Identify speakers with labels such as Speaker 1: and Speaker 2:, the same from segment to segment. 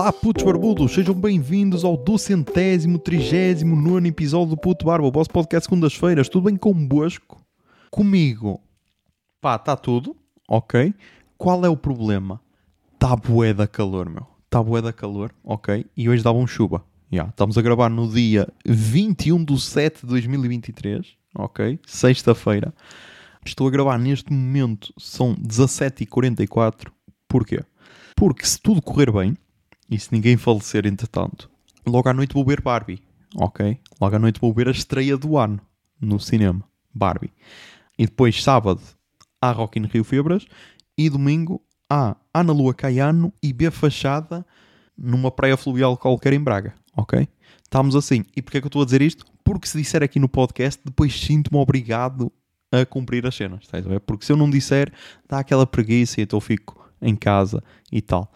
Speaker 1: Olá, putos barbudos, sejam bem-vindos ao duzentésimo, trigésimo nono episódio do Puto Barba, o vosso podcast segundas-feiras. Tudo bem convosco? Comigo? Pá, está tudo, ok. Qual é o problema? Está bué da calor, meu. Está bué da calor, ok. E hoje dava um chuva. Yeah, estamos a gravar no dia 21 de 7 de 2023, ok. Sexta-feira. Estou a gravar neste momento, são 17h44. Porquê? Porque se tudo correr bem, e se ninguém falecer entretanto, logo à noite vou ver Barbie, ok? Logo à noite vou ver a estreia do ano no cinema, Barbie. E depois sábado há Rock in Rio Febras e domingo há Ana Lua Caiano e B Fachada numa praia fluvial qualquer em Braga, ok? Estamos assim. E porquê é que eu estou a dizer isto? Porque se disser aqui no podcast, depois sinto-me obrigado a cumprir as cenas, estás a ver? Porque se eu não disser, dá aquela preguiça e então eu fico em casa e tal.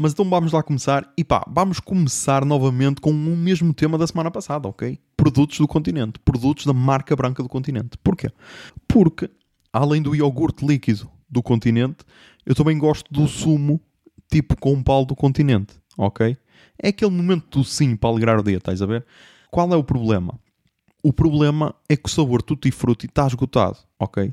Speaker 1: Mas então vamos lá começar e pá, vamos começar novamente com o mesmo tema da semana passada, ok? Produtos do continente, produtos da marca branca do continente. Porquê? Porque, além do iogurte líquido do continente, eu também gosto do sumo tipo com pau do continente, ok? É aquele momento do sim para alegrar o dia, estás a ver? Qual é o problema? O problema é que o sabor tutti frutti está esgotado, ok?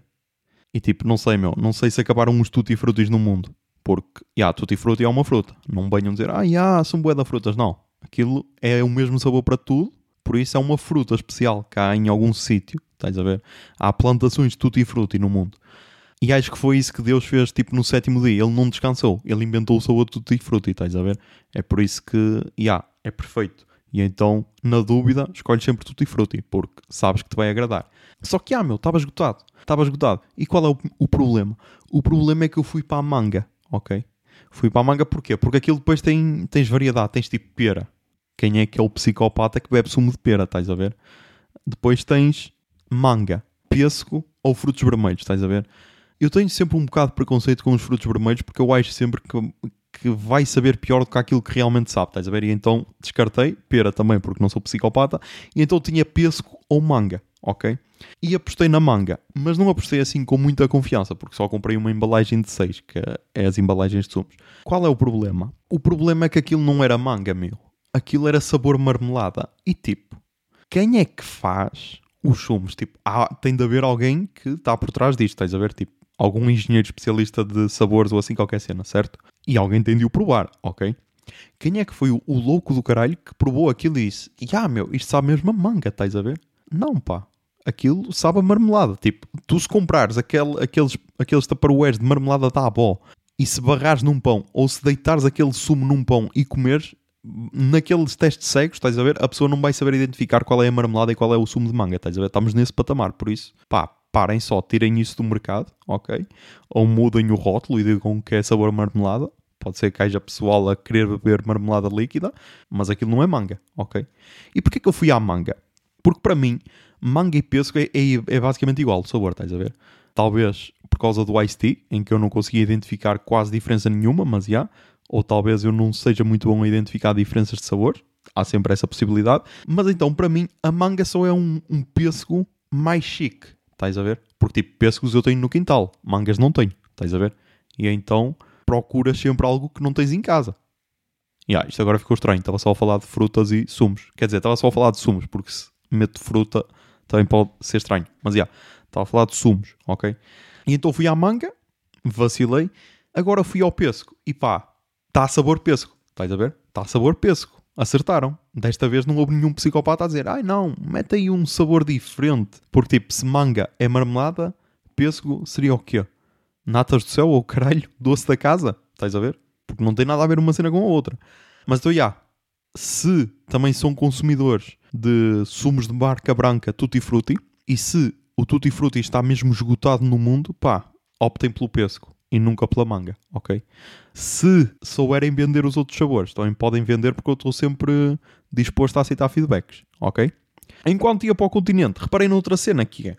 Speaker 1: E tipo, não sei, meu, não sei se acabaram os tutti frutis no mundo. Porque, já, yeah, tutti frutti é uma fruta. Não venham dizer, ah, yeah, são bué da frutas. Não. Aquilo é o mesmo sabor para tudo, por isso é uma fruta especial cá em algum sítio. Estás a ver? Há plantações de tutti frutti no mundo. E acho que foi isso que Deus fez, tipo, no sétimo dia. Ele não descansou. Ele inventou o sabor de tutti frutti, estás a ver? É por isso que, já, yeah, é perfeito. E então, na dúvida, escolhes sempre tutti frutti, porque sabes que te vai agradar. Só que, ah, meu, estava esgotado. Estava esgotado. E qual é o, o, problema? O problema é que eu fui para a manga, ok? Fui para a manga porquê? Porque aquilo depois tem, tens variedade, tens tipo pera. Quem é que o psicopata que bebe sumo de pera, estás a ver? Depois tens manga, pêssego ou frutos vermelhos, estás a ver? Eu tenho sempre um bocado de preconceito com os frutos vermelhos porque eu acho sempre que, que vai saber pior do que aquilo que realmente sabe, estás a ver? E então descartei, pera também porque não sou psicopata, e então tinha pêssego ou manga, ok? E apostei na manga, mas não apostei assim com muita confiança, porque só comprei uma embalagem de 6, que é as embalagens de sumos. Qual é o problema? O problema é que aquilo não era manga, meu. Aquilo era sabor marmelada. E tipo, quem é que faz os sumos? Tipo, há, tem de haver alguém que está por trás disto, estás a ver? Tipo, algum engenheiro especialista de sabores ou assim qualquer cena, certo? E alguém tem de o provar, ok? Quem é que foi o, louco do caralho que provou aquilo e disse: Ah, meu, isto sabe mesmo a manga, estás a ver? Não, pá aquilo sabe a marmelada. Tipo, tu se comprares aquele, aqueles, aqueles tupperwares de marmelada da avó e se barrares num pão ou se deitares aquele sumo num pão e comeres, naqueles testes cegos, estás a ver, a pessoa não vai saber identificar qual é a marmelada e qual é o sumo de manga, estás a ver? Estamos nesse patamar, por isso, pá, parem só, tirem isso do mercado, ok? Ou mudem o rótulo e digam que é sabor marmelada. Pode ser que haja pessoal a querer beber marmelada líquida, mas aquilo não é manga, ok? E porquê que eu fui à manga? Porque para mim, manga e pêssego é, é, é, basicamente igual o sabor, estás a ver? Talvez por causa do iced tea, em que eu não conseguia identificar quase diferença nenhuma, mas já. Ou talvez eu não seja muito bom a identificar diferenças de sabor. Há sempre essa possibilidade. Mas então, para mim, a manga só é um, um pêssego mais chique. Estás a ver? Porque tipo, pêssegos eu tenho no quintal. Mangas não tenho. Estás a ver? E então, procuras sempre algo que não tens em casa. Yeah, isto agora ficou estranho. Estava só a falar de frutas e sumos. Quer dizer, estava só a falar de sumos, porque se meto fruta também pode ser estranho. Mas já, yeah, estava a falar de sumos, ok? E então fui à manga, vacilei, agora fui ao pêssego e pá, está a sabor pêssego, estás a ver? Está a sabor pêssego. Acertaram. Desta vez não houve nenhum psicopata a dizer ai não, mete aí um sabor diferente. Porque tipo, se manga é marmelada, pêssego seria o quê? Natas do céu ou caralho, doce da casa? Estás a ver? Porque não tem nada a ver uma cena com a outra. Mas então, já, se também são consumidores de sumos de marca branca Tutti Frutti e se o Tutti Frutti está mesmo esgotado no mundo, pá, optem pelo pêssego e nunca pela manga, ok? Se souberem vender os outros sabores, também podem vender porque eu estou sempre disposto a aceitar feedbacks, ok? Enquanto ia para o continente, reparei noutra cena que é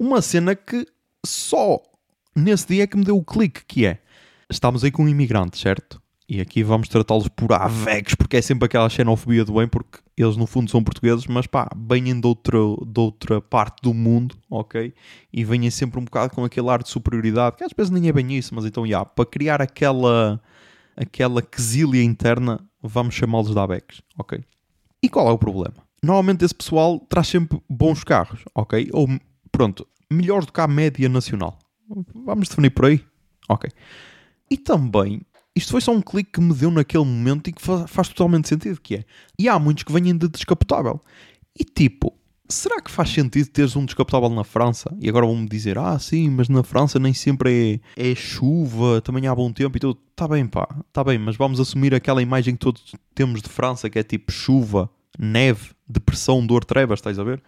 Speaker 1: uma cena que só nesse dia é que me deu o clique, que é estamos aí com um imigrante, certo? E aqui vamos tratá-los por avex, porque é sempre aquela xenofobia do bem, porque eles no fundo são portugueses, mas pá, vêm de outra, de outra parte do mundo, ok? E vêm sempre um bocado com aquele ar de superioridade, que às vezes nem é bem isso, mas então, já, para criar aquela, aquela quesilha interna, vamos chamá-los de ABECs, ok? E qual é o problema? Normalmente esse pessoal traz sempre bons carros, ok? Ou, pronto, melhores do que a média nacional. Vamos definir por aí? Ok. E também, isto foi só um clique que me deu naquele momento e que faz, totalmente sentido, que é, e há muitos que vêm de descapotável. E tipo, será que faz sentido teres um descapotável na França? E agora vão-me dizer, ah, sim, mas na França nem sempre é, é chuva, também há bom tempo e tudo. Está bem, pá, está bem, mas vamos assumir aquela imagem que todos temos de França, que é tipo chuva, neve, depressão, dor, trevas, estás a ver?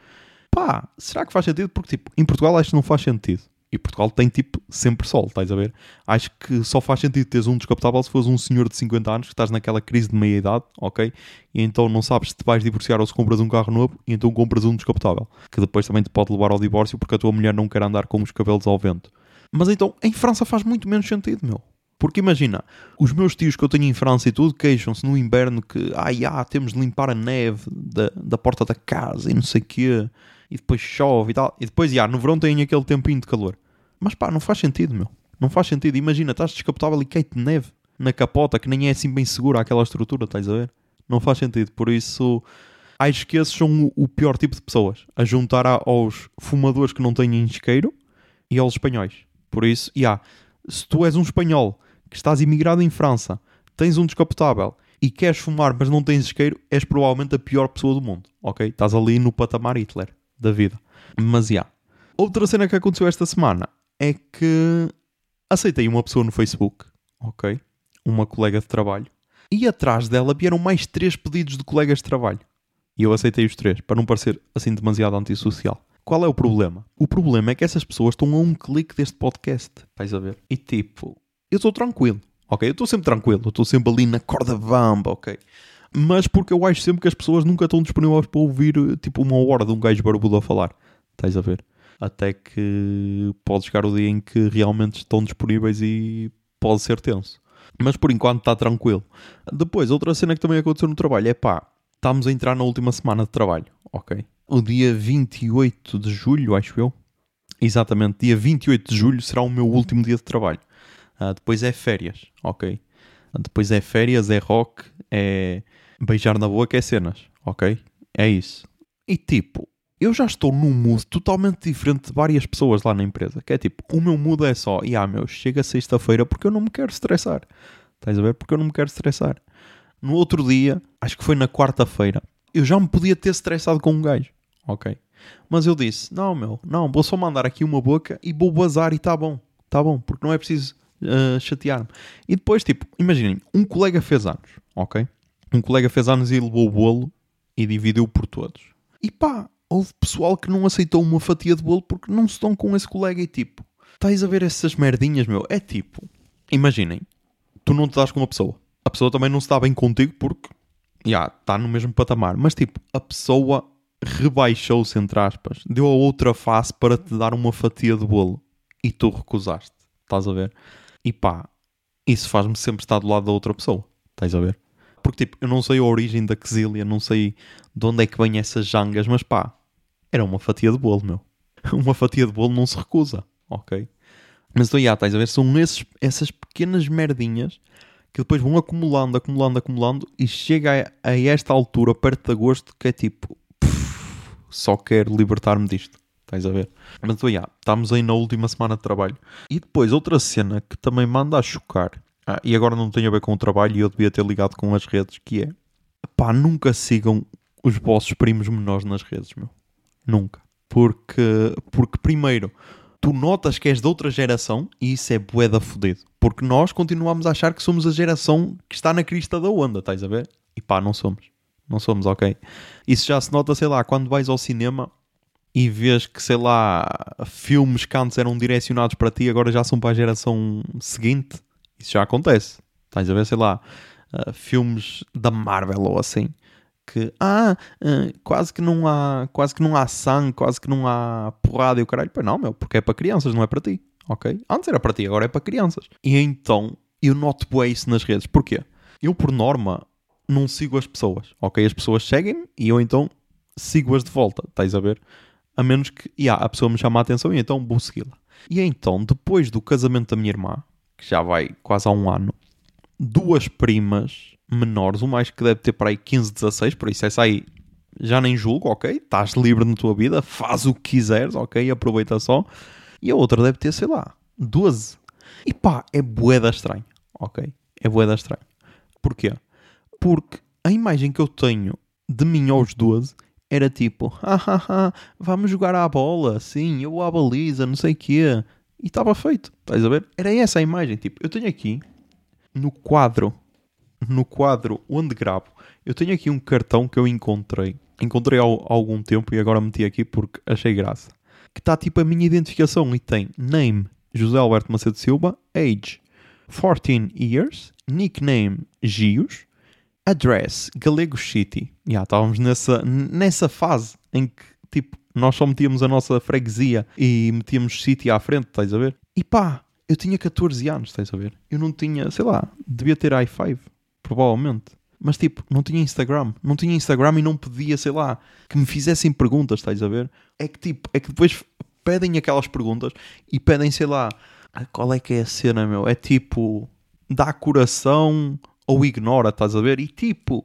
Speaker 1: Pá, será que faz sentido? Porque, tipo, em Portugal acho que não faz sentido. E Portugal tem, tipo, sempre sol, estás a ver? Acho que só faz sentido teres um descapotável se fores um senhor de 50 anos que estás naquela crise de meia-idade, ok? E então não sabes se te vais divorciar ou se compras um carro novo e então compras um descapotável. Que depois também te pode levar ao divórcio porque a tua mulher não quer andar com os cabelos ao vento. Mas então, em França faz muito menos sentido, meu. Porque imagina, os meus tios que eu tenho em França e tudo queixam-se no inverno que, ai, ah, temos de limpar a neve da, da porta da casa e não sei o quê e depois chove e tal. E depois, já, no verão tem aquele tempinho de calor. Mas pá, não faz sentido, meu. Não faz sentido. Imagina, estás descapotável e cai-te neve na capota, que nem é assim bem segura aquela estrutura, estás a ver? Não faz sentido. Por isso, acho que esses são o pior tipo de pessoas. A juntar aos fumadores que não têm isqueiro e aos espanhóis. Por isso, já, se tu és um espanhol que estás imigrado em França, tens um descapotável e queres fumar, mas não tens isqueiro, és provavelmente a pior pessoa do mundo, ok? Estás ali no patamar Hitler da vida. Mas, já. Outra cena que aconteceu esta semana é que aceitei uma pessoa no Facebook, ok? Uma colega de trabalho. E atrás dela vieram mais três pedidos de colegas de trabalho. E eu aceitei os três, para não parecer assim demasiado antissocial. Qual é o problema? O problema é que essas pessoas estão a um clique deste podcast. Vais a ver? E tipo, eu estou tranquilo, ok? Eu estou sempre tranquilo, eu estou sempre ali na corda bamba, ok? Mas porque eu acho sempre que as pessoas nunca estão disponíveis para ouvir tipo uma hora de um gajo barbudo a falar. Estás a ver? Até que pode chegar o dia em que realmente estão disponíveis e pode ser tenso. Mas por enquanto está tranquilo. Depois, outra cena que também aconteceu no trabalho é pá, estamos a entrar na última semana de trabalho, ok? O dia 28 de julho, acho eu. Exatamente, dia 28 de julho será o meu último dia de trabalho. Uh, depois é férias, ok? Depois é férias, é rock, é beijar na boca, é cenas, ok? É isso. E tipo, eu já estou num mood totalmente diferente de várias pessoas lá na empresa. Que é tipo, o meu mood é só, e ah, meu, chega sexta-feira porque eu não me quero estressar. Estás a ver? Porque eu não me quero estressar. No outro dia, acho que foi na quarta-feira, eu já me podia ter estressado com um gajo, ok? Mas eu disse, não, meu, não, vou só mandar aqui uma boca e vou bazar e está bom, está bom, porque não é preciso uh, chatear-me. E depois, tipo, imaginem, um colega fez anos, ok? Um colega fez anos e levou o bolo e dividiu por todos. E pá, houve pessoal que não aceitou uma fatia de bolo porque não se estão com esse colega e tipo, estás a ver essas merdinhas, meu? É tipo, imaginem, tu não te dás com uma pessoa. A pessoa também não se dá bem contigo porque, já, yeah, está no mesmo patamar. Mas tipo, a pessoa rebaixou-se, entre aspas, deu a outra face para te dar uma fatia de bolo e tu recusaste. Estás a ver? E pá, isso faz-me sempre estar do lado da outra pessoa. Estás a ver? Porque tipo, eu não sei a origem da quesilha, não sei de onde é que vêm essas jangas, mas pá, era uma fatia de bolo, meu. Uma fatia de bolo não se recusa, ok? Mas então, já, estás a ver? São esses, essas pequenas merdinhas que depois vão acumulando, acumulando, acumulando e chega a, a esta altura, perto de agosto, que é tipo, pff, só quero libertar-me disto. Estás a ver? Mas então, já, estamos aí na última semana de trabalho. E depois, outra cena que também manda a chocar, ah, e agora não tem a ver com o trabalho e eu devia ter ligado com as redes, que é, pá, nunca sigam os vossos primos menores nas redes, meu. Nunca. Porque, porque primeiro, tu notas que és de outra geração e isso é boeda fodido. Porque nós continuamos a achar que somos a geração que está na crista da onda, estás a ver? E pá, não somos. Não somos, ok? Isso já se nota, sei lá, quando vais ao cinema e vês que, sei lá, filmes que antes eram direcionados para ti agora já são para a geração seguinte. Isso já acontece. Estás a ver, sei lá, uh, filmes da Marvel ou assim que ah, uh, quase que não há quase que não há sangue, quase que não há porrada e o caralho. Pois não, meu, porque é para crianças, não é para ti, ok? Antes era para ti, agora é para crianças. E então eu noto bem isso nas redes. Porquê? Eu, por norma, não sigo as pessoas, ok? As pessoas seguem e eu então sigo-as de volta, estás a ver? A menos que yeah, a pessoa me chama a atenção e então vou segui-la. E então, depois do casamento da minha irmã, que já vai quase há um ano, duas primas menores, o mais que deve ter para aí 15, 16, por isso essa aí já nem julgo, ok? Estás livre na tua vida, faz o que quiseres, ok? Aproveita só. E a outra deve ter, sei lá, 12. E pá, é boeda estranho, ok? É boeda estranho. Porquê? Porque a imagem que eu tenho de mim aos 12 era tipo, hahaha, vamos jogar à bola, sim, eu à baliza, não sei o quê. E estava feito, estás a ver? Era essa a imagem, tipo, eu tenho aqui no quadro, no quadro onde gravo, eu tenho aqui um cartão que eu encontrei. Encontrei há algum tempo e agora meti aqui porque achei graça. Que está tipo a minha identificação e tem name José Alberto Macedo Silva, age 14 years, nickname Gios, address Galego City. Já yeah, estávamos nessa, nessa fase em que tipo nós só metíamos a nossa freguesia e metíamos City à frente, estás a ver? E pá, eu tinha 14 anos, estás a ver? Eu não tinha, sei lá, devia ter i5, provavelmente. Mas tipo, não tinha Instagram. Não tinha Instagram e não pedia, sei lá, que me fizessem perguntas, estás a ver? É que tipo, é que depois pedem aquelas perguntas e pedem, sei lá, ah, qual é que é a cena, meu? É tipo, dá coração ou ignora, estás a ver? E tipo,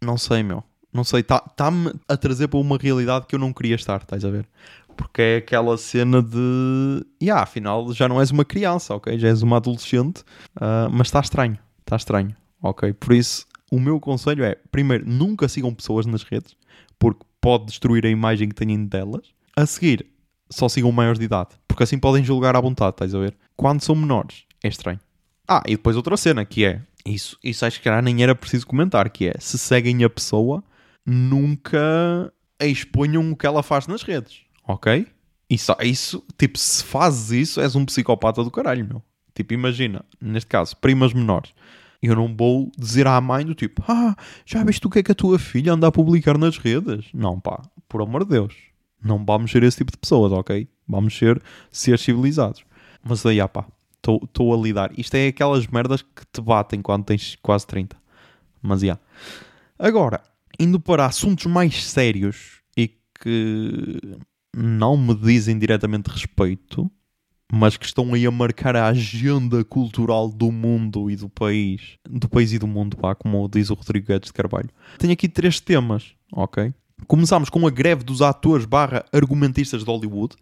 Speaker 1: não sei, meu. Não sei, está-me a trazer para uma realidade que eu não queria estar, estás a ver? Porque é aquela cena de. Yeah, afinal, já não és uma criança, ok? Já és uma adolescente, uh, mas está estranho, está estranho, ok? Por isso, o meu conselho é: primeiro, nunca sigam pessoas nas redes, porque pode destruir a imagem que têm delas. A seguir, só sigam maiores de idade, porque assim podem julgar à vontade, estás a ver? Quando são menores, é estranho. Ah, e depois outra cena que é: isso, isso acho que nem era preciso comentar, que é se seguem a pessoa, nunca exponham o que ela faz nas redes, ok? Isso, isso, tipo, se fazes isso, és um psicopata do caralho, meu. Tipo, imagina, neste caso, primas menores eu não vou dizer à mãe do tipo, ah, já viste o que é que a tua filha anda a publicar nas redes? Não, pá, por amor de Deus. Não vamos ser esse tipo de pessoas, ok? Vamos ser seres civilizados. Mas aí, ah, pá, estou a lidar. Isto é aquelas merdas que te batem quando tens quase 30. Mas, já. Yeah. Agora, indo para assuntos mais sérios e que não me dizem diretamente respeito, mas que estão aí a marcar a agenda cultural do mundo e do país, do país e do mundo, pá, como diz o Rodrigo Guedes de Carvalho. Tenho aqui três temas, ok? Começámos com a greve dos atores barra argumentistas de Hollywood,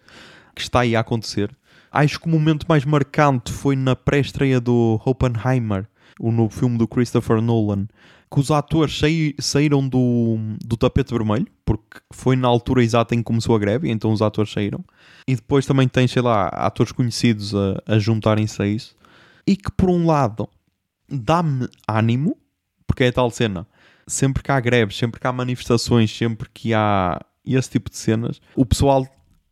Speaker 1: que está aí a acontecer. Acho que o momento mais marcante foi na pré-estreia do Oppenheimer, o novo filme do Christopher Nolan, que os atores saíram do, do tapete vermelho, porque foi na altura exata em que começou a greve, então os atores saíram. E depois também tem, sei lá, atores conhecidos a, a juntarem-se a isso. E que, por um lado, dá-me ânimo, porque é a tal cena. Sempre que há greves, sempre que há manifestações, sempre que há esse tipo de cenas, o pessoal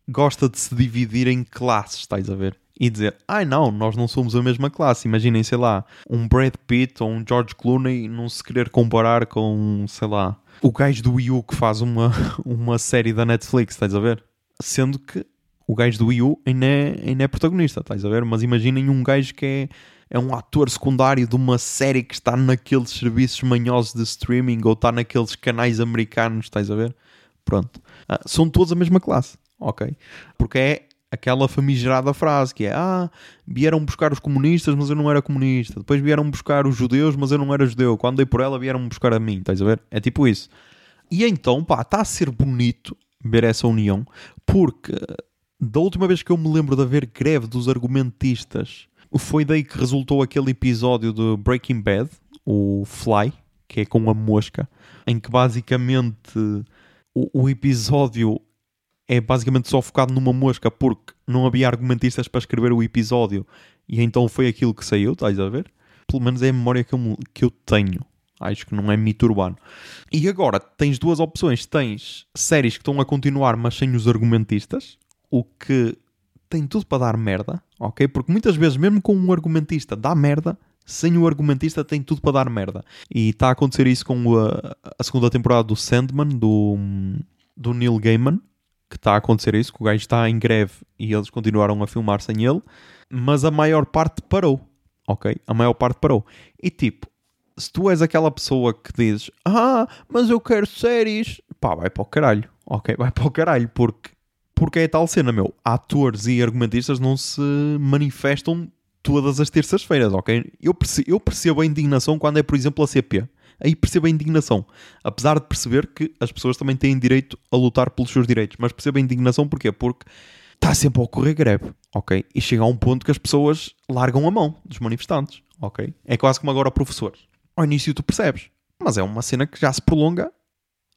Speaker 1: gosta de se dividir em classes, estás a ver? E dizer, ai não, nós não somos a mesma classe. Imaginem, sei lá, um Brad Pitt ou um George Clooney não se querer comparar com, sei lá, o gajo do Wii U que faz uma, uma série da Netflix, estás a ver? Sendo que o gajo do Wii U ainda é, ainda é protagonista, estás a ver? Mas imaginem um gajo que é, é um ator secundário de uma série que está naqueles serviços manhosos de streaming ou está naqueles canais americanos, estás a ver? Pronto. Ah, são todos a mesma classe, ok? Porque é aquela famigerada frase que é ah, vieram buscar os comunistas, mas eu não era comunista. Depois vieram buscar os judeus, mas eu não era judeu. Quando dei por ela, vieram buscar a mim. Estás a ver? É tipo isso. E então, pá, está a ser bonito ver essa união, porque da última vez que eu me lembro de haver greve dos argumentistas, foi daí que resultou aquele episódio de Breaking Bad, o Fly, que é com a mosca, em que basicamente o, o episódio é basicamente só focado numa mosca porque não havia argumentistas para escrever o episódio e então foi aquilo que saiu, estás a ver? Pelo menos é a memória que eu, que eu tenho. Acho que não é mito urbano. E agora tens duas opções. Tens séries que estão a continuar, mas sem os argumentistas, o que tem tudo para dar merda, ok? Porque muitas vezes, mesmo com um argumentista, dá merda, sem o argumentista tem tudo para dar merda. E está a acontecer isso com a, a segunda temporada do Sandman, do, do Neil Gaiman, que está a acontecer isso, que o gajo está em greve e eles continuaram a filmar sem ele, mas a maior parte parou, ok? A maior parte parou. E tipo, se tu és aquela pessoa que dizes, ah, mas eu quero séries, pá, vai para o caralho, ok? Vai para o caralho, porque, porque é tal cena, meu. Atores e argumentistas não se manifestam todas as terças-feiras, ok? Eu percebo, eu percebo a indignação quando é, por exemplo, a CP Aí percebo a indignação. Apesar de perceber que as pessoas também têm direito a lutar pelos seus direitos. Mas percebo a indignação porquê? Porque está sempre a ocorrer greve, ok? E chega a um ponto que as pessoas largam a mão dos manifestantes, ok? É quase como agora professores. Ao início tu percebes, mas é uma cena que já se prolonga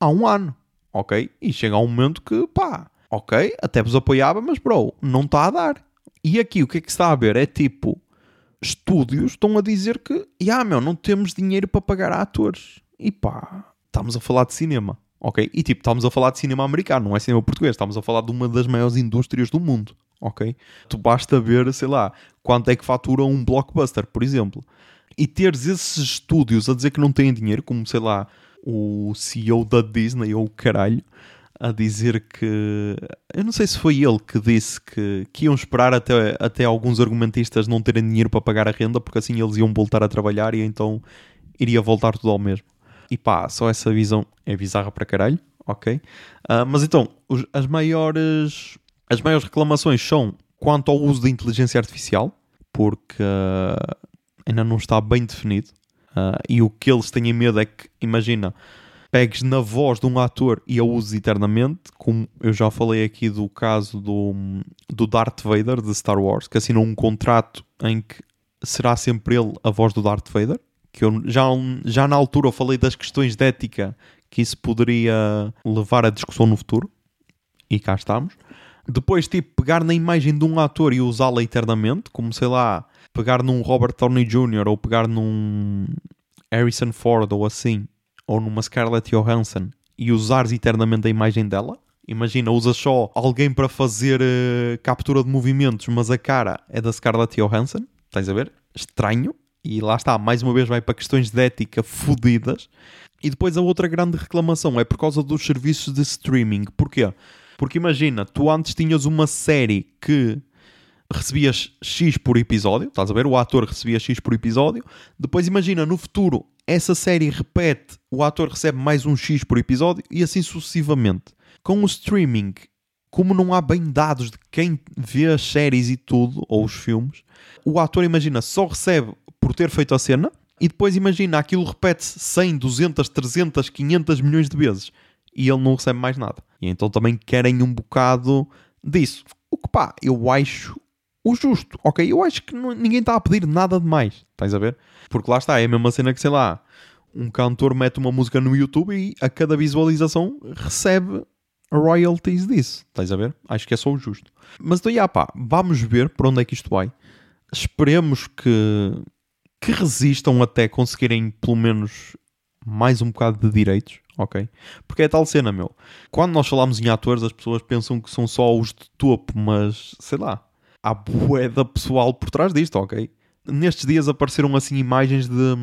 Speaker 1: há um ano, ok? E chega a um momento que, pá, ok, até vos apoiava, mas bro, não está a dar. E aqui o que é que se está a ver? É tipo, estúdios estão a dizer que, ah, meu, não temos dinheiro para pagar a atores. E pá, estamos a falar de cinema, ok? E tipo, estamos a falar de cinema americano, não é cinema português, estamos a falar de uma das maiores indústrias do mundo, ok? Tu basta ver, sei lá, quanto é que fatura um blockbuster, por exemplo. E teres esses estúdios a dizer que não têm dinheiro, como sei lá, o CEO da Disney ou o caralho, a dizer que. Eu não sei se foi ele que disse que, que iam esperar até, até alguns argumentistas não terem dinheiro para pagar a renda, porque assim eles iam voltar a trabalhar e então iria voltar tudo ao mesmo. E pá, só essa visão é bizarra para caralho, ok? Uh, mas então, os, as maiores. As maiores reclamações são quanto ao uso da inteligência artificial, porque uh, ainda não está bem definido. Uh, e o que eles têm medo é que, imagina, pegues na voz de um ator e a uses eternamente, como eu já falei aqui do caso do, do Darth Vader de Star Wars, que assinou um contrato em que será sempre ele a voz do Darth Vader, que eu já, já na altura eu falei das questões de ética que isso poderia levar a discussão no futuro, e cá estamos. Depois, tipo, pegar na imagem de um ator e usá-la eternamente, como sei lá, pegar num Robert Downey Jr. ou pegar num Harrison Ford ou assim, ou numa Scarlett Johansson e usares eternamente a imagem dela. Imagina, usas só alguém para fazer uh, captura de movimentos, mas a cara é da Scarlett Johansson. Estás a ver? Estranho. E lá está, mais uma vez vai para questões de ética fodidas. E depois a outra grande reclamação é por causa dos serviços de streaming. Porquê? Porque imagina, tu antes tinhas uma série que recebias X por episódio, estás a ver? O ator recebia X por episódio. Depois imagina, no futuro, essa série repete, o ator recebe mais um X por episódio e assim sucessivamente. Com o streaming, como não há bem dados de quem vê as séries e tudo, ou os filmes, o ator, imagina, só recebe por ter feito a cena e depois imagina, aquilo repete-se 100, 200, 300, 500 milhões de vezes e ele não recebe mais nada. E então também querem um bocado disso. O que pá, eu acho o justo, ok? Eu acho que não, ninguém está a pedir nada de mais, estás a ver? Porque lá está, é a mesma cena que, sei lá, um cantor mete uma música no YouTube e a cada visualização recebe royalties disso, estás a ver? Acho que é só o justo. Mas então, já pá, vamos ver para onde é que isto vai. Esperemos que, que resistam até conseguirem pelo menos mais um bocado de direitos, ok? Porque é tal cena, meu. Quando nós falamos em atores, as pessoas pensam que são só os de topo, mas sei lá, há bué pessoal por trás disto, ok? Nestes dias apareceram assim imagens de,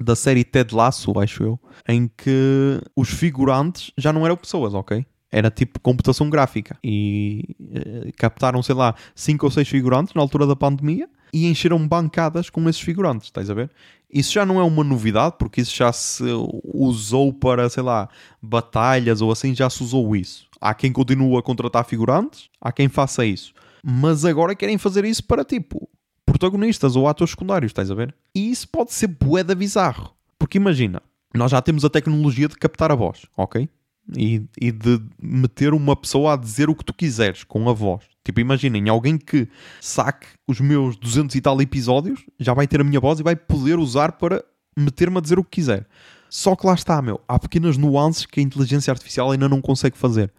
Speaker 1: da série Ted Lasso, acho eu, em que os figurantes já não eram pessoas, ok? Era tipo computação gráfica. E uh, captaram, sei lá, 5 ou 6 figurantes na altura da pandemia e encheram bancadas com esses figurantes, estás a ver? Isso já não é uma novidade, porque isso já se usou para, sei lá, batalhas ou assim, já se usou isso. Há quem continue a contratar figurantes, há quem faça isso mas agora querem fazer isso para tipo protagonistas ou atores secundários, estás a ver? E isso pode ser boeda bizarro. Porque imagina, nós já temos a tecnologia de captar a voz, ok? E, e, de meter uma pessoa a dizer o que tu quiseres com a voz. Tipo, imaginem, alguém que saque os meus 200 e tal episódios, já vai ter a minha voz e vai poder usar para meter-me a dizer o que quiser. Só que lá está, meu, há pequenas nuances que a inteligência artificial ainda não consegue fazer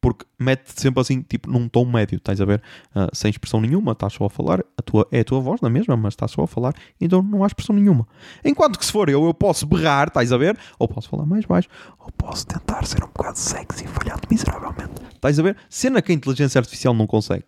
Speaker 1: porque mete sempre assim, tipo, num tom médio, estás a ver? Uh, sem expressão nenhuma, estás só a falar, a tua, é a tua voz na mesma, mas estás só a falar, então não há expressão nenhuma. Enquanto que se for eu, eu posso berrar, estás a ver? Ou posso falar mais baixo, ou posso tentar ser um bocado sexy, falhando miseravelmente. Estás a ver? Cena que a inteligência artificial não consegue.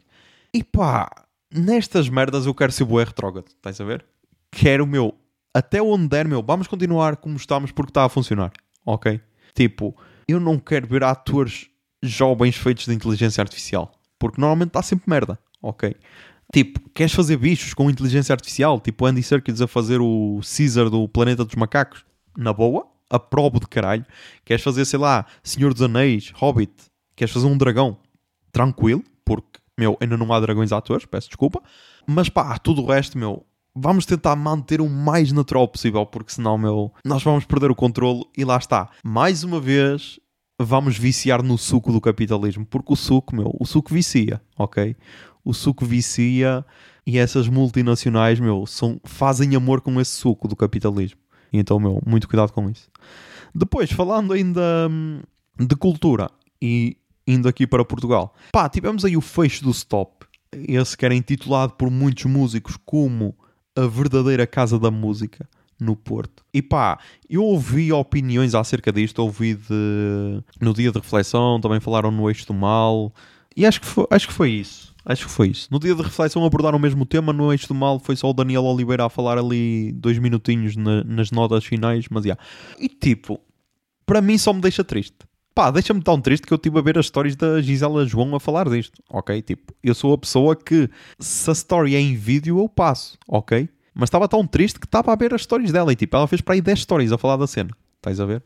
Speaker 1: E pá, nestas merdas eu quero ser bué retrógrado, estás a ver? Quero, meu, até onde der, meu, vamos continuar como estamos porque está a funcionar, ok? Tipo, eu não quero ver atores jovens feitos de inteligência artificial. Porque normalmente está sempre merda, ok? Tipo, queres fazer bichos com inteligência artificial? Tipo Andy Serkis a fazer o Caesar do Planeta dos Macacos? Na boa? Aprobo de caralho. Queres fazer, sei lá, Senhor dos Anéis, Hobbit? Queres fazer um dragão? Tranquilo, porque, meu, ainda não há dragões atores, peço desculpa. Mas pá, tudo o resto, meu, vamos tentar manter o mais natural possível, porque senão, meu, nós vamos perder o controle e lá está. Mais uma vez, vamos viciar no suco do capitalismo, porque o suco, meu, o suco vicia, ok? O suco vicia e essas multinacionais, meu, são, fazem amor com esse suco do capitalismo. Então, meu, muito cuidado com isso. Depois, falando ainda hum, de cultura e indo aqui para Portugal, pá, tivemos aí o fecho do Stop, esse que era intitulado por muitos músicos como a verdadeira casa da música no Porto. E pá, eu ouvi opiniões acerca disto, ouvi de... no dia de reflexão, também falaram no Eixo do Mal, e acho que foi, acho que foi isso. Acho que foi isso. No dia de reflexão abordaram o mesmo tema, no Eixo do Mal foi só o Daniel Oliveira a falar ali dois minutinhos na, nas notas finais, mas já. E tipo, para mim só me deixa triste. Pá, deixa-me tão triste que eu estive a ver as stories da Gisela João a falar disto, ok? Tipo, eu sou a pessoa que, se a story é em vídeo, eu passo, ok? Mas estava tão triste que estava a ver as stories dela e tipo, ela fez para aí 10 stories a falar da cena, estás a ver?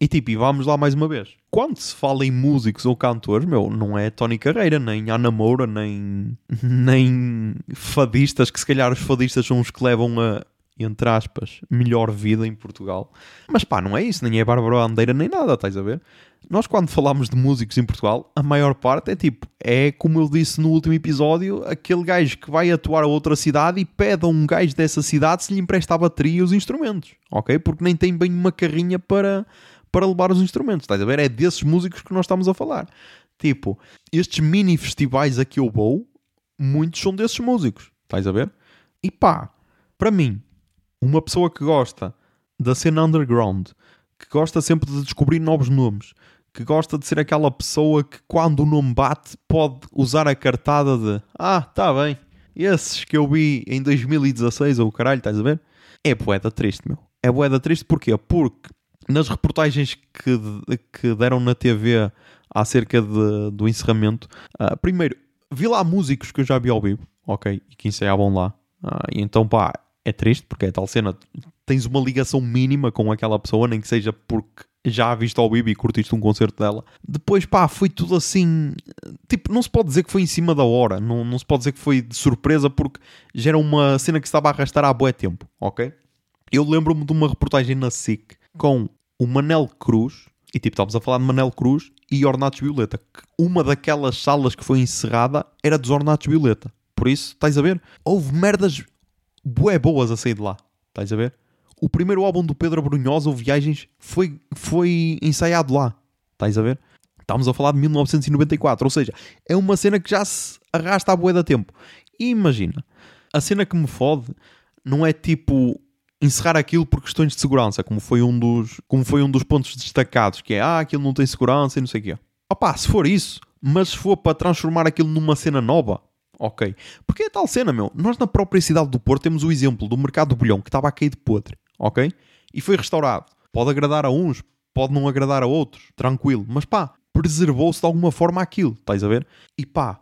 Speaker 1: E tipo, e vamos lá mais uma vez. Quando se fala em músicos ou cantores, meu, não é Tony Carreira, nem Ana Moura, nem, nem fadistas, que se calhar os fadistas são os que levam a, entre aspas, melhor vida em Portugal. Mas pá, não é isso, nem é Bárbara Bandeira, nem nada, estás a ver? Nós, quando falamos de músicos em Portugal, a maior parte é tipo, é como eu disse no último episódio, aquele gajo que vai atuar a outra cidade e pede a um gajo dessa cidade se lhe empresta a bateria e os instrumentos, ok? Porque nem tem bem uma carrinha para, para levar os instrumentos, estás a ver? É desses músicos que nós estamos a falar. Tipo, estes mini festivais a que eu vou, muitos são desses músicos, estás a ver? E pá, para mim, uma pessoa que gosta da cena underground, que gosta sempre de descobrir novos nomes, que gosta de ser aquela pessoa que quando o nome bate pode usar a cartada de ah, tá bem, esses que eu vi em 2016 ou caralho, estás a ver? É boeda triste, meu. É boeda triste porquê? Porque nas reportagens que, que deram na TV acerca de, do encerramento, uh, primeiro, vi lá músicos que eu já vi ao vivo, ok, e que ensaiavam lá. Uh, e então, pá, é triste porque é tal cena, tens uma ligação mínima com aquela pessoa, nem que seja porque já a viste ao vivo e curtiste um concerto dela. Depois, pá, foi tudo assim. Tipo, não se pode dizer que foi em cima da hora, não, não se pode dizer que foi de surpresa porque já era uma cena que se estava a arrastar há bué tempo, ok? Eu lembro-me de uma reportagem na SIC com o Manel Cruz, e tipo, estávamos a falar de Manel Cruz e Ornatos Violeta, que uma daquelas salas que foi encerrada era dos Ornatos Violeta. Por isso, estás a ver? Houve merdas bué boas a sair de lá. Estás a ver? O primeiro álbum do Pedro Brunhosa, o Viagens, foi, foi ensaiado lá. Estás a ver? Estamos a falar de 1994. Ou seja, é uma cena que já se arrasta a bué da tempo. E imagina, a cena que me fode não é tipo encerrar aquilo por questões de segurança, como foi um dos, como foi um dos pontos destacados, que é ah, aquilo não tem segurança e não sei o quê. Opá, se for isso, mas se for para transformar aquilo numa cena nova, ok. Porque é tal cena, meu. Nós na própria cidade do Porto temos o exemplo do mercado do bolhão que estava a cair de podre, ok? E foi restaurado. Pode agradar a uns, pode não agradar a outros, tranquilo. Mas pá, preservou-se de alguma forma aquilo, estás a ver? E pá,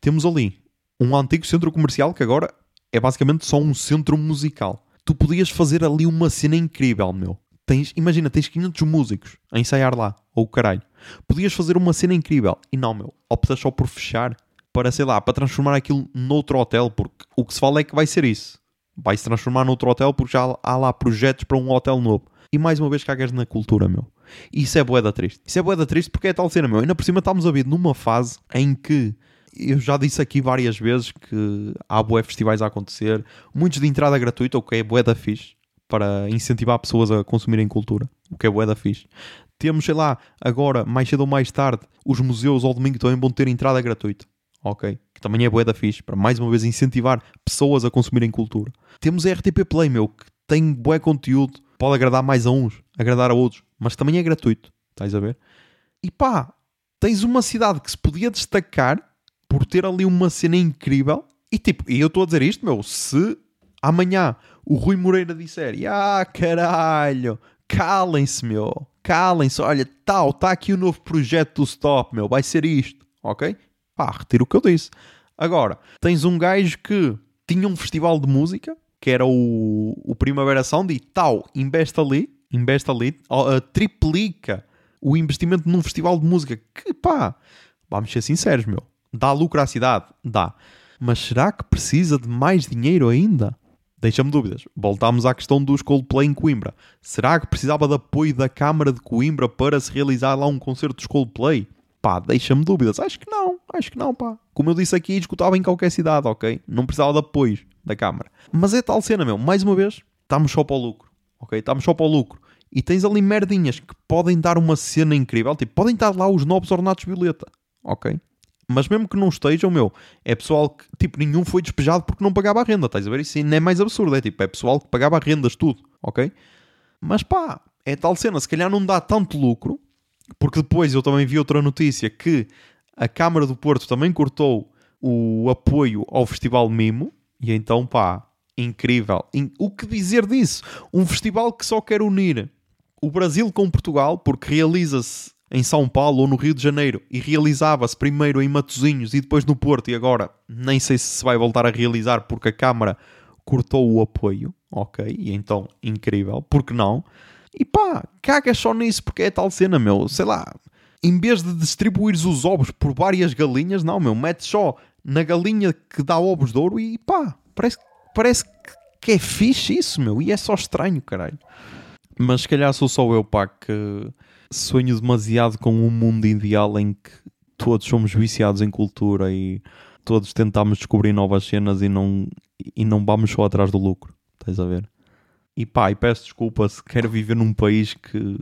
Speaker 1: temos ali um antigo centro comercial que agora é basicamente só um centro musical. Tu podias fazer ali uma cena incrível, meu. Tens, imagina, tens 500 músicos a ensaiar lá, ou caralho. Podias fazer uma cena incrível. E não, meu, optas só por fechar para, sei lá, para transformar aquilo noutro hotel, porque o que se fala é que vai ser isso. Vai se transformar noutro hotel porque já há lá projetos para um hotel novo. E mais uma vez cagas na cultura, meu. Isso é boeda triste. Isso é boeda triste porque é tal cena, meu. Ainda por cima estamos a ver numa fase em que eu já disse aqui várias vezes que há bué festivais a acontecer, muitos de entrada gratuita, o que é bué da fixe, para incentivar pessoas a consumirem cultura, o que é bué da fixe. Temos, sei lá, agora, mais cedo ou mais tarde, os museus ao domingo também vão ter entrada gratuita ok? Que também é bué da fixe, para mais uma vez incentivar pessoas a consumirem cultura. Temos a RTP Play, meu, que tem bué conteúdo, pode agradar mais a uns, agradar a outros, mas também é gratuito, estás a ver? E pá, tens uma cidade que se podia destacar por ter ali uma cena incrível, e tipo, e eu estou a dizer isto, meu, se amanhã o Rui Moreira disser, ah caralho, calem-se, meu, calem-se, olha, tal, está aqui o novo projeto do Stop, meu, vai ser isto, ok? pá, retiro o que eu disse. Agora, tens um gajo que tinha um festival de música, que era o, o Primavera Sound, e tal, investe ali, investe ali, uh, triplica o investimento num festival de música, que pá, vamos ser sinceros, meu, dá lucro à cidade? Dá. Mas será que precisa de mais dinheiro ainda? deixa-me dúvidas. Voltámos à questão dos Coldplay em Coimbra. Será que precisava de apoio da Câmara de Coimbra para se realizar lá um concerto dos Coldplay? Pá, deixa-me dúvidas. Acho que não, acho que não, pá. Como eu disse aqui, escutava em qualquer cidade, ok? Não precisava de apoio da Câmara. Mas é tal cena, meu. Mais uma vez, estamos só para o lucro, ok? Estamos só para o lucro. E tens ali merdinhas que podem dar uma cena incrível. Tipo, podem estar lá os novos ornatos violeta, ok? Mas mesmo que não estejam, meu, é pessoal que, tipo, nenhum foi despejado porque não pagava a renda, estás a ver? Isso ainda é mais absurdo, é tipo, é pessoal que pagava rendas, tudo, ok? Mas pá, é tal cena, se calhar não dá tanto lucro, porque depois eu também vi outra notícia que a Câmara do Porto também cortou o apoio ao Festival Mimo, e então pá, incrível. O que dizer disso? Um festival que só quer unir o Brasil com Portugal, porque realiza-se em São Paulo ou no Rio de Janeiro e realizava-se primeiro em Matosinhos e depois no Porto e agora nem sei se se vai voltar a realizar porque a Câmara cortou o apoio, ok? E então, incrível, porque não? E pá, caga só nisso porque é tal cena, meu, sei lá, em vez de distribuires os ovos por várias galinhas, não, meu, mete só na galinha que dá ovos de ouro e pá, parece, parece que é fixe isso, meu, e é só estranho, caralho. Mas se calhar sou só eu, pá, que sonho demasiado com um mundo ideal em que todos somos viciados em cultura e todos tentamos descobrir novas cenas e não, e não vamos só atrás do lucro. Estás a ver? E pá, e peço desculpa se quero viver num país que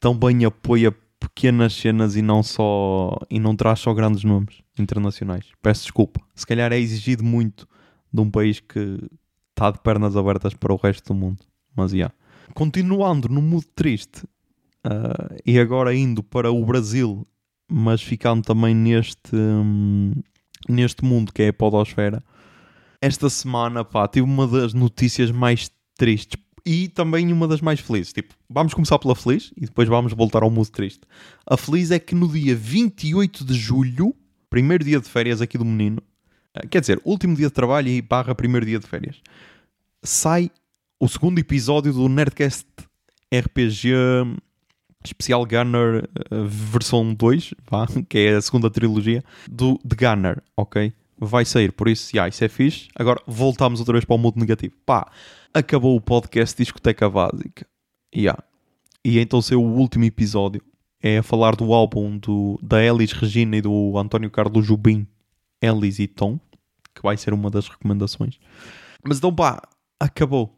Speaker 1: tão bem apoia pequenas cenas e não só e não traz só grandes nomes internacionais. Peço desculpa. Se calhar é exigido muito de um país que está de pernas abertas para o resto do mundo. Mas já. Yeah. Continuando no mood triste, Uh, e agora indo para o Brasil, mas ficando também neste, um, neste mundo que é a podosfera. Esta semana, pá, tive uma das notícias mais tristes e também uma das mais felizes. Tipo, vamos começar pela feliz e depois vamos voltar ao mundo triste. A feliz é que no dia 28 de julho, primeiro dia de férias aqui do menino, uh, quer dizer, último dia de trabalho e barra primeiro dia de férias, sai o segundo episódio do Nerdcast RPG especial Gunner uh, versão 2, vá, que é a segunda trilogia, do, de Gunner, ok? Vai sair, por isso, yeah, isso é fixe. Agora voltamos outra vez para o mundo negativo. Pá, acabou o podcast Discoteca Básica. Yeah. E então seu último episódio é a falar do álbum do, da Elis Regina e do António Carlos Jubim, Elis e Tom, que vai ser uma das recomendações. Mas então pá, acabou.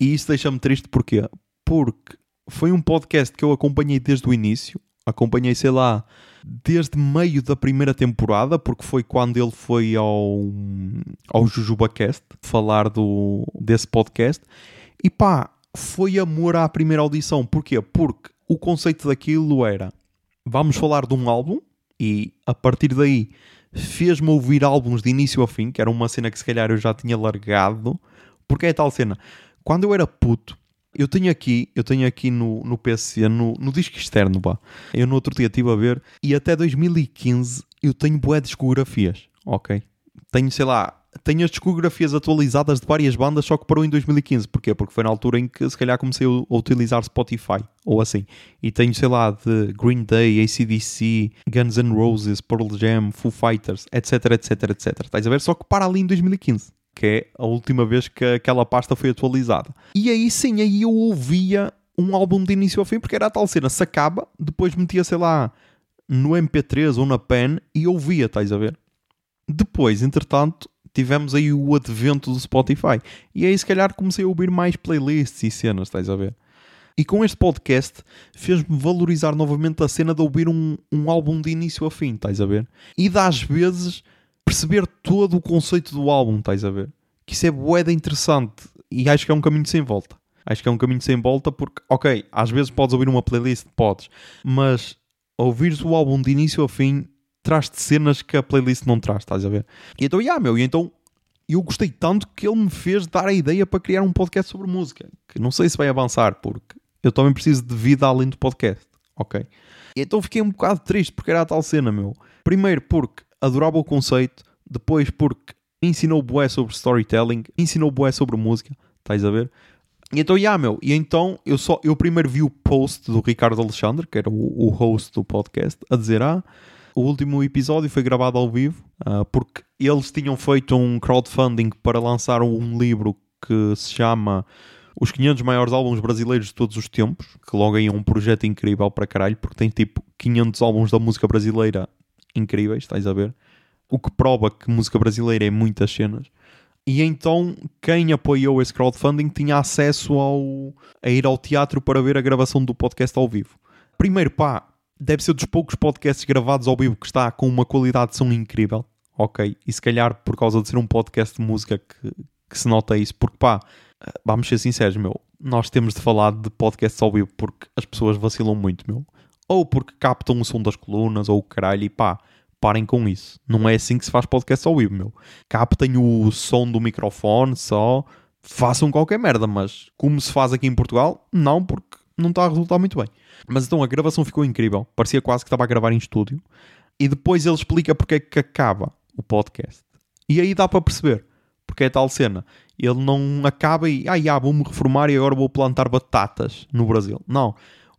Speaker 1: E isso deixa-me triste porquê? Porque foi um podcast que eu acompanhei desde o início. Acompanhei, sei lá, desde meio da primeira temporada, porque foi quando ele foi ao, ao JujubaCast falar do, desse podcast. E pá, foi amor à primeira audição. Porquê? Porque o conceito daquilo era: vamos falar de um álbum, e a partir daí fez-me ouvir álbuns de início a fim, que era uma cena que se calhar eu já tinha largado. Porque é tal cena. Quando eu era puto, eu tenho aqui, eu tenho aqui no, no PC, no, no disco externo, pá. Eu no outro dia estive a ver e até 2015 eu tenho boé discografias, ok? Tenho, sei lá, tenho as discografias atualizadas de várias bandas, só que parou em 2015. Porquê? Porque foi na altura em que se calhar comecei a utilizar Spotify, ou assim. E tenho, sei lá, de Green Day, ACDC, Guns N' Roses, Pearl Jam, Foo Fighters, etc, etc, etc. Estás a ver? Só que para ali em 2015 que é a última vez que aquela pasta foi atualizada. E aí sim, aí eu ouvia um álbum de início ao fim, porque era a tal cena, se acaba, depois metia, sei lá, no MP3 ou na pen e ouvia, estás a ver? Depois, entretanto, tivemos aí o advento do Spotify. E aí, se calhar, comecei a ouvir mais playlists e cenas, estás a ver? E com este podcast fez-me valorizar novamente a cena de ouvir um, um álbum de início a fim, estás a ver? E das vezes perceber todo o conceito do álbum, estás a ver? Que isso é boeda interessante e acho que é um caminho sem volta. Acho que é um caminho sem volta porque, ok, às vezes podes ouvir uma playlist, podes, mas ouvires o álbum de início ao fim traz-te cenas que a playlist não traz, estás a ver? E então, yeah, meu, e então eu gostei tanto que ele me fez dar a ideia para criar um podcast sobre música, que não sei se vai avançar, porque eu também preciso de vida além do podcast, ok? E então fiquei um bocado triste porque era a tal cena, meu. Primeiro porque adorava o conceito, depois porque ensinou bué sobre storytelling, ensinou bué sobre música, estás a ver? E então, yeah, meu, e então eu só eu primeiro vi o post do Ricardo Alexandre, que era o, o host do podcast, a dizer: Ah, o último episódio foi gravado ao vivo, uh, porque eles tinham feito um crowdfunding para lançar um livro que se chama Os 500 Maiores Álbuns Brasileiros de Todos os Tempos, que logo aí é um projeto incrível para caralho, porque tem tipo 500 álbuns da música brasileira incríveis, estás a ver? O que prova que música brasileira é muitas cenas. E então quem apoiou esse crowdfunding tinha acesso ao, a ir ao teatro para ver a gravação do podcast ao vivo. Primeiro, pá, deve ser dos poucos podcasts gravados ao vivo que está com uma qualidade de som incrível. Ok, e se calhar por causa de ser um podcast de música que, que se nota isso, porque pá, vamos ser sinceros, meu, nós temos de falar de podcasts ao vivo porque as pessoas vacilam muito, meu. Ou porque captam o som das colunas, ou o caralho, e pá, parem com isso. Não é assim que se faz podcast ao vivo, meu. Captem o som do microfone só, façam qualquer merda, mas como se faz aqui em Portugal, não, porque não está a resultar muito bem. Mas então a gravação ficou incrível, parecia quase que estava a gravar em estúdio. E depois ele explica porque é que acaba o podcast. E aí dá para perceber, porque é tal cena. Ele não acaba e, ah, já, vou-me reformar e agora vou plantar batatas no Brasil. Não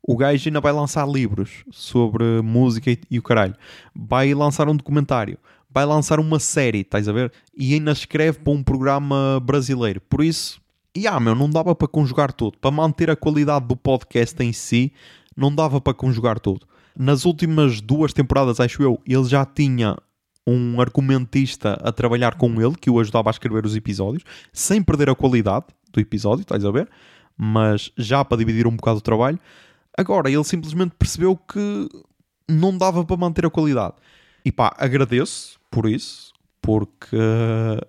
Speaker 1: o gajo ainda vai lançar livros sobre música e, e, o caralho. Vai lançar um documentário. Vai lançar uma série, estás a ver? E ainda escreve para um programa brasileiro. Por isso, yeah, meu, não dava para conjugar tudo. Para manter a qualidade do podcast em si, não dava para conjugar tudo. Nas últimas duas temporadas, acho eu, ele já tinha um argumentista a trabalhar com ele, que o ajudava a escrever os episódios, sem perder a qualidade do episódio, estás a ver? Mas já para dividir um bocado o trabalho. Agora, ele simplesmente percebeu que não dava para manter a qualidade. E pá, agradeço por isso, porque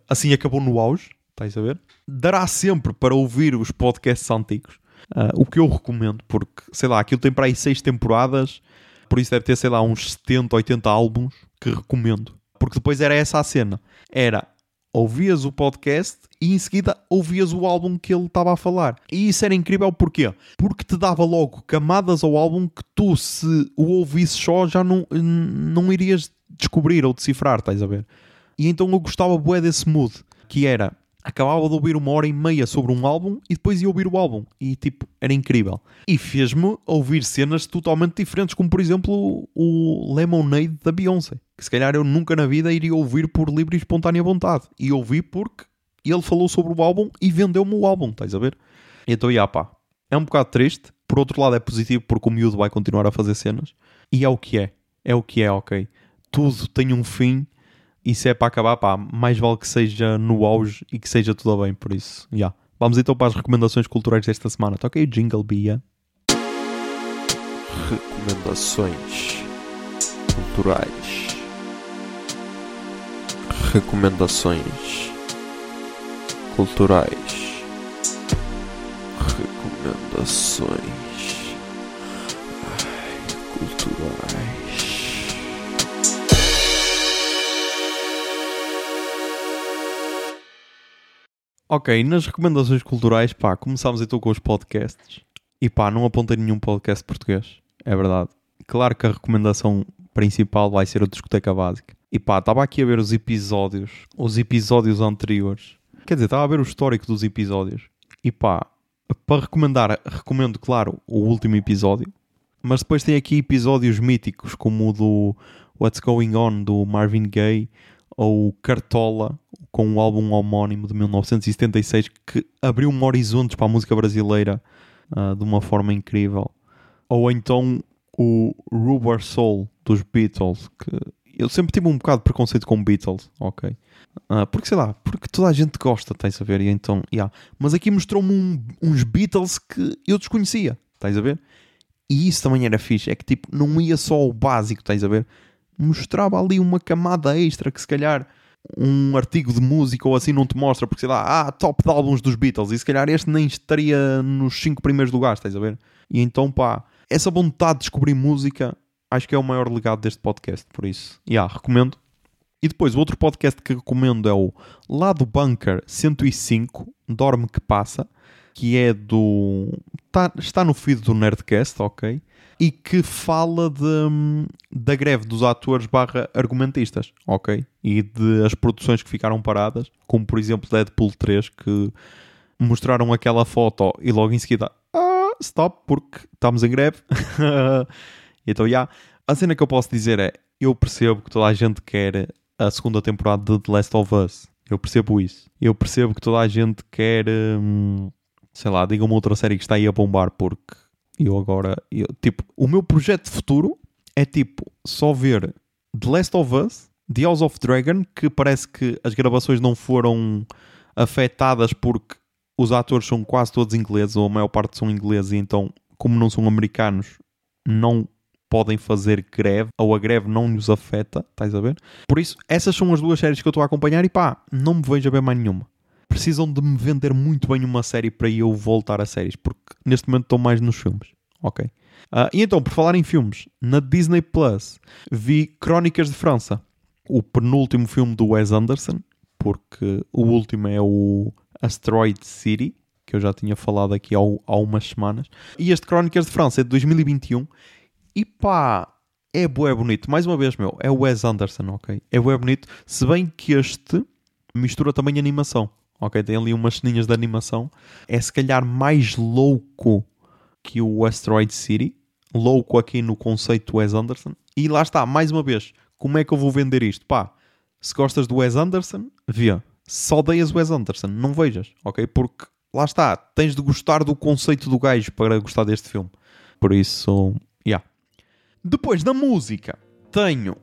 Speaker 1: assim acabou no auge, estás a ver? Dará sempre para ouvir os podcasts antigos, uh, o que eu recomendo, porque sei lá, aquilo tem para aí seis temporadas, por isso deve ter, sei lá, uns 70, 80 álbuns que recomendo. Porque depois era essa a cena: era ouvias o podcast e em seguida ouvias o álbum que ele estava a falar. E isso era incrível porquê? Porque te dava logo camadas ao álbum que tu, se o ouvisses só, já não, não irias descobrir ou decifrar, estás a ver? E então eu gostava bué desse mood, que era acabava de ouvir uma hora e meia sobre um álbum e depois ia ouvir o álbum. E tipo, era incrível. E fez-me ouvir cenas totalmente diferentes, como por exemplo o Lemonade da Beyoncé. Que se calhar eu nunca na vida iria ouvir por livre e espontânea vontade. E ouvi porque ele falou sobre o álbum e vendeu-me o álbum, estás a ver? Então, já pá, é um bocado triste. Por outro lado, é positivo porque o miúdo vai continuar a fazer cenas. E é o que é. É o que é, ok. Tudo tem um fim se é para acabar, pá, mais vale que seja no auge e que seja tudo bem, por isso, já. Yeah. Vamos então para as recomendações culturais desta semana. Toca aí o jingle, Bia.
Speaker 2: Recomendações culturais. Recomendações culturais. Recomendações Ai, culturais.
Speaker 1: Ok, nas recomendações culturais, pá, começámos então com os podcasts. E pá, não apontei nenhum podcast português, é verdade. Claro que a recomendação principal vai ser a discoteca básica. E pá, estava aqui a ver os episódios, os episódios anteriores. Quer dizer, estava a ver o histórico dos episódios. E pá, para recomendar, recomendo, claro, o último episódio. Mas depois tem aqui episódios míticos, como o do What's Going On, do Marvin Gaye ou Cartola, com um álbum homónimo de 1976 que abriu um horizonte para a música brasileira uh, de uma forma incrível. Ou então o Rubber Soul dos Beatles, que eu sempre tive um bocado de preconceito com Beatles, ok? Uh, porque sei lá, porque toda a gente gosta, estás a ver? E então, yeah. Mas aqui mostrou-me um, uns Beatles que eu desconhecia, estás a ver? E isso também era fixe, é que tipo, não ia só o básico, estás a ver? Mostrava ali uma camada extra que se calhar um artigo de música ou assim não te mostra, porque sei lá, ah, top de álbuns dos Beatles, e se calhar este nem estaria nos 5 primeiros lugares, estás a ver? E então, pá, essa vontade de descobrir música acho que é o maior legado deste podcast, por isso, já, yeah, recomendo. E depois, o outro podcast que recomendo é o Lado Bunker 105, Dorme que Passa, que é do. Tá, está no feed do Nerdcast, ok? E que fala de, da greve dos atores barra argumentistas, ok? E de as produções que ficaram paradas, como por exemplo Deadpool 3, que mostraram aquela foto e logo em seguida, ah, stop, porque estamos em greve. então, já, yeah. a cena que eu posso dizer é, eu percebo que toda a gente quer a segunda temporada de The Last of Us, Eu percebo isso. Eu percebo que toda a gente quer, hum, sei lá, diga uma outra série que está aí a bombar, porque eu agora, eu, tipo, o meu projeto de futuro é tipo só ver The Last of Us, The House of Dragon, que parece que as gravações não foram afetadas porque os atores são quase todos ingleses, ou a maior parte são ingleses, e então, como não são americanos, não podem fazer greve, ou a greve não nos afeta, estás a ver? Por isso, essas são as duas séries que eu estou a acompanhar e pá, não me vejo a ver mais nenhuma. Precisam de me vender muito bem uma série para eu voltar a séries, porque neste momento estou mais nos filmes, ok? Ah, e então, por falar em filmes, na Disney Plus vi Crónicas de França, o penúltimo filme do Wes Anderson, porque o último é o Asteroid City, que eu já tinha falado aqui há, há umas semanas. E este Crónicas de França é de 2021 e pá, é bué bonito. Mais uma vez, meu, é o Wes Anderson, ok? É bué bonito, se bem que este mistura também animação, ok? Tem ali umas ceninhas de animação. É se calhar mais louco que o Asteroid City. Louco aqui no conceito Wes Anderson. E lá está, mais uma vez, como é que eu vou vender isto? Pá, se gostas do Wes Anderson, vê. Se odeias o Wes Anderson, não vejas, ok? Porque lá está, tens de gostar do conceito do gajo para gostar deste filme. Por isso, yeah. Depois, na música, tenho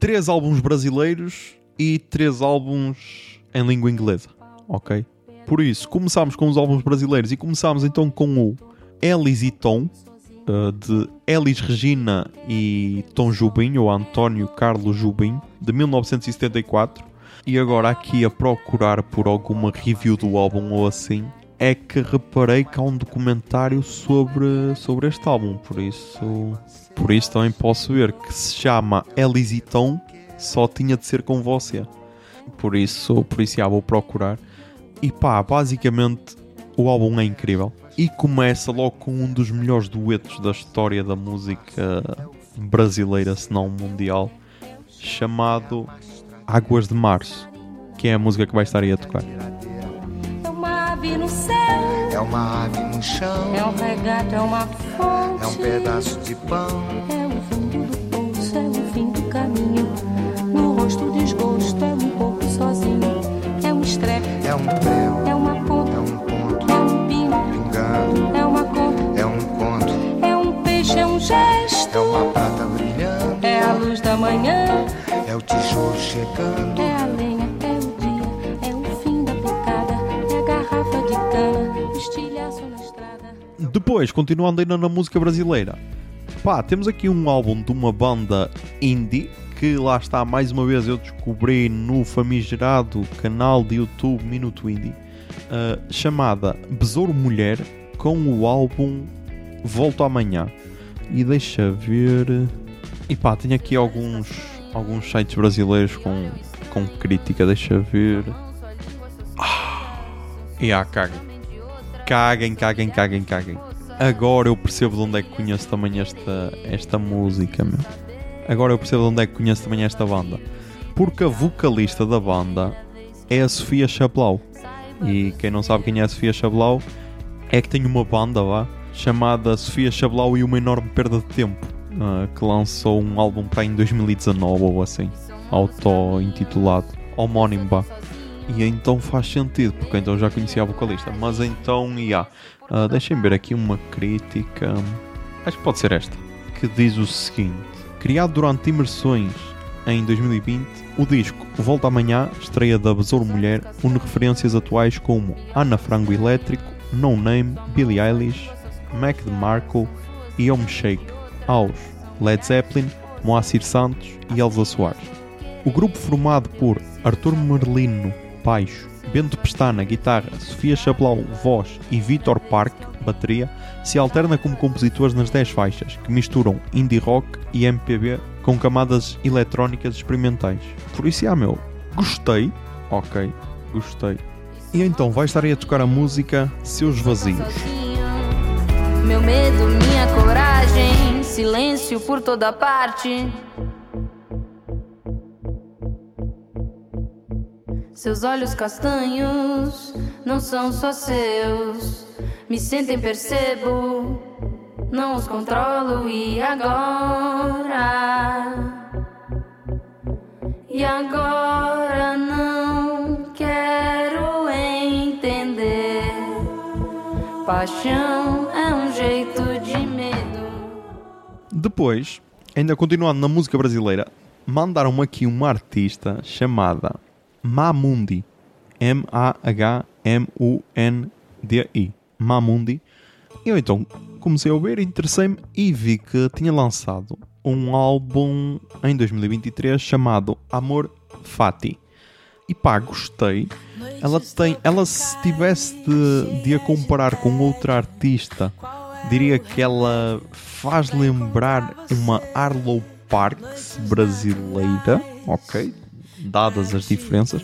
Speaker 1: três álbuns brasileiros e três álbuns em língua inglesa, ok? Por isso, começámos com os álbuns brasileiros e começámos então com o Elis e Tom, uh, de Elis Regina e Tom Jubim, ou António Carlos Jubim, de 1974. E agora aqui a procurar por alguma review do álbum ou assim, é que reparei que há um documentário sobre, sobre este álbum, por isso, por isso também posso ver que se chama Elis e Tom, só tinha de ser com você. Por isso, por isso já vou procurar. E pá, basicamente o álbum é incrível e começa logo com um dos melhores duetos da história da música brasileira, se não mundial, chamado Águas de Março, que é a música que vai estar aí a tocar.
Speaker 3: É uma ave no céu,
Speaker 4: É uma ave no chão,
Speaker 3: é um regato, é uma fonte.
Speaker 4: é um pedaço de pão.
Speaker 3: É o fundo do poço, é o fim do caminho. É um
Speaker 4: prego,
Speaker 3: é uma
Speaker 4: é
Speaker 3: ponta,
Speaker 4: um ponto
Speaker 3: é um pino,
Speaker 4: pingando,
Speaker 3: é uma conta,
Speaker 4: é um conto,
Speaker 3: é um peixe, é um gesto.
Speaker 4: é uma prata brilhando,
Speaker 3: É a luz da manhã,
Speaker 4: é o tijolo chegando,
Speaker 3: é a lenha, é o dia, é o fim da picada. É a garrafa de cana, o estilhaço na estrada.
Speaker 1: Depois, continuando ainda na música brasileira, pá, temos aqui um álbum de uma banda indie que lá está, mais uma vez eu descobri no famigerado canal de YouTube Minuto Indie, ah, chamada Besouro Mulher, com o álbum Volto Amanhã. E deixa ver. E pá, tem aqui alguns, alguns sites brasileiros com, com crítica, deixa ver. Ah, e ah, caguem. Caguem, caguem, caguem, caguem. Agora eu percebo de onde é que conheço também esta, esta música, meu. Agora eu percebo de onde é que conheço também esta banda. Porque a vocalista da banda é a Sofia Chablau. E quem não sabe quem é a Sofia Chablau é que tem uma banda lá chamada Sofia Chablau e uma enorme perda de tempo. ah, que lançou um álbum para em 2019 ou assim. Auto-intitulado. Homónimo, vá. E então faz sentido, porque então já conhecia a vocalista. Mas então, já. Ah, Deixem ver aqui uma crítica. Acho que pode ser esta. Que diz o seguinte: Criado durante imersões em 2020, o disco Volta Amanhã, estreia da Besouro Mulher, une referências atuais como Ana Frango Elétrico, No Name, Billie Eilish, Mac DeMarco e Home Shake aos Led Zeppelin, Moacir Santos e Elza Soares. O grupo formado por Arthur Merlino, baixo, Bento Pestana, guitarra, Sofia Chablau, voz e Vitor Parque, bateria, se alterna como compositores nas 10 faixas, que misturam indie rock e MPB com camadas eletrónicas experimentais. Por isso, ah, meu, gostei, ok, gostei. E então vai estar aí a tocar a música Seus Vazios.
Speaker 5: Meu medo, minha coragem, silêncio por toda parte. Seus olhos castanhos não são só seus, me sentem, percebo, não os controlo e agora. E agora não quero entender. Paixão é um jeito de medo.
Speaker 1: Depois, ainda continuando na música brasileira, mandaram aqui uma artista chamada Mamundi. M-A-H-M-U-N-D-I. Mamundi. Eu então comecei a ouvir, interessei-me e vi que tinha lançado um álbum em 2023 chamado Amor Fati. E pá, gostei. Ela tem, ela se tivesse de, de a comparar com outra artista, diria que ela faz lembrar uma Arlo Parks brasileira, ok? Dadas as diferenças,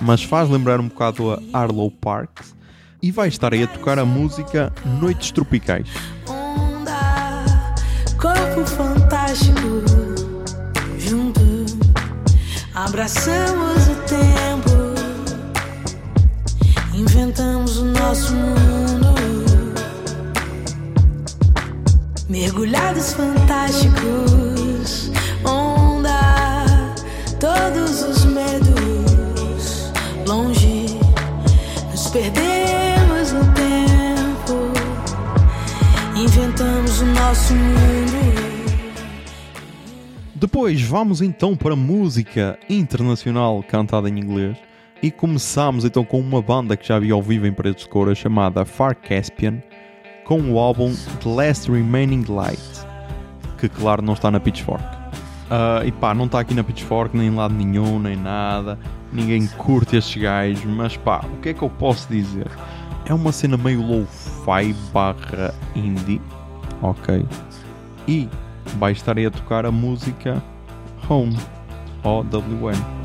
Speaker 1: mas faz lembrar um bocado a Arlo Parks. E vai estar aí a tocar a música Noites Tropicais.
Speaker 6: onda, corpo fantástico, junto, abraçamos o tempo, inventamos o nosso mundo, mergulhados fantásticos, nosso mundo.
Speaker 1: Depois vamos então para música internacional cantada em inglês e começamos então com uma banda que já vi ao vivo em Paredes de Cora chamada Far Caspian com o álbum The Last Remaining Light que claro não está na Pitchfork Ah, e pá, não está aqui na Pitchfork nem em lado nenhum, nem nada ninguém curte estes gajos mas pá, o que é que eu posso dizer? é uma cena meio low-fi barra indie ok. E vai estar aí a tocar a música Home O-W-N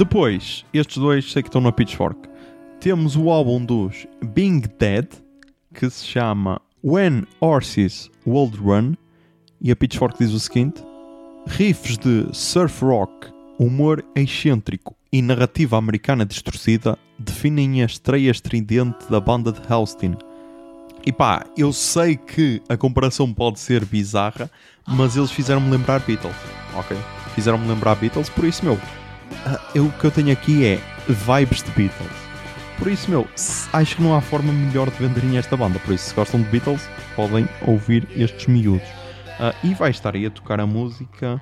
Speaker 1: Depois, estes dois sei que estão na Pitchfork. Temos o álbum dos Being Dead, que se chama When Horses Would Run, e a Pitchfork diz o seguinte: riffs de surf rock, humor excêntrico e narrativa americana distorcida definem a estreia estridente da banda de Houston. E pá, eu sei que a comparação pode ser bizarra, mas eles fizeram-me lembrar Beatles, ok? Fizeram-me lembrar Beatles, por isso, meu, eu, o que eu tenho aqui é vibes de Beatles. Por isso, meu, acho que não há forma melhor de venderem esta banda. Por isso, se gostam de Beatles, podem ouvir estes miúdos. Ah, e vai estar aí a tocar a música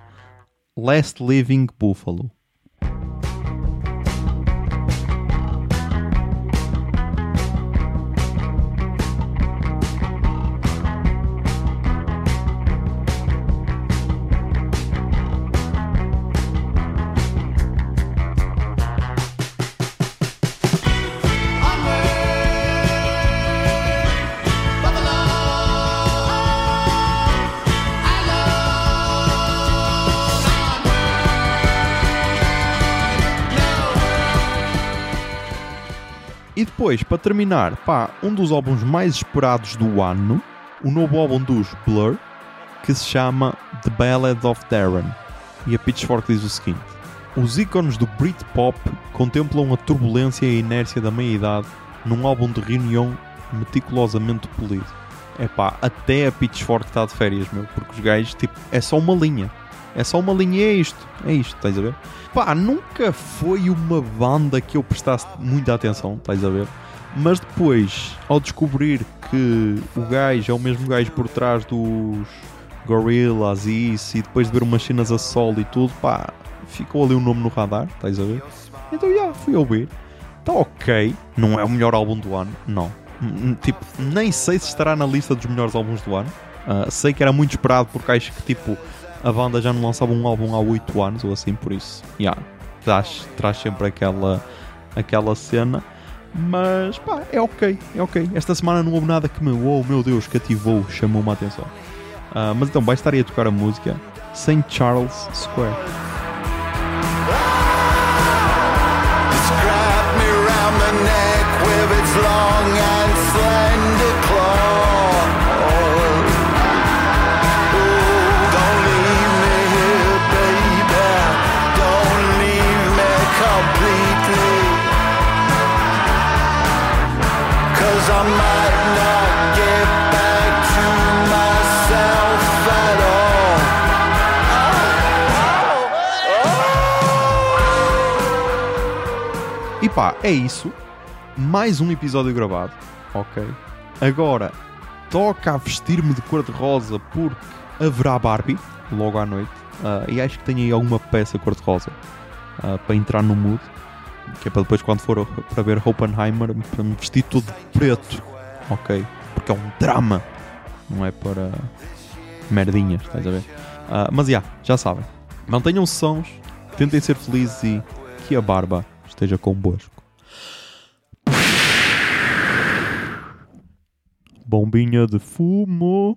Speaker 1: Last Living Buffalo. E depois, para terminar, pá, um dos álbuns mais esperados do ano, o novo álbum dos Blur, que se chama The Ballad of Darren. E a Pitchfork diz o seguinte: Os ícones do Britpop contemplam a turbulência e a inércia da meia-idade num álbum de reunião meticulosamente polido. É pá, até a Pitchfork está de férias, meu, porque os gajos, tipo, é só uma linha. É só uma linha, é isto, é isto, estás a ver? Pá, nunca foi uma banda que eu prestasse muita atenção, estás a ver? Mas depois, ao descobrir que o gajo é o mesmo gajo por trás dos Gorillaz e isso, e depois de ver umas cenas a solo e tudo, pá, ficou ali o nome no radar, estás a ver? Então, já, fui ouvir. Está ok, não é o melhor álbum do ano, não. Hum, Tipo, nem sei se estará na lista dos melhores álbuns do ano. Ah, sei que era muito esperado porque acho que, tipo, a banda já não lançava um álbum há 8 anos ou assim, por isso, yeah, traz, traz sempre aquela, aquela cena. Mas pá, é ok, é ok. Esta semana não houve nada que me, oh meu Deus, cativou, chamou-me a atenção. Ah, mas então vai estar aí a tocar a música St. Charles Square.
Speaker 7: It's
Speaker 1: E pá, é isso. Mais um episódio gravado. Ok. Agora toca a vestir-me de cor-de-rosa porque haverá Barbie logo à noite. Ah, e acho que tenho aí alguma peça cor-de-rosa ah, para entrar no mood. Que é para depois, quando for para ver Oppenheimer, para me vestir todo de preto. Ok. Porque é um drama. Não é para merdinhas, estás a ver? Ah, mas já, já sabem. Mantenham-se sons, tentem ser felizes e que a barba esteja convosco. Bombinha de fumo.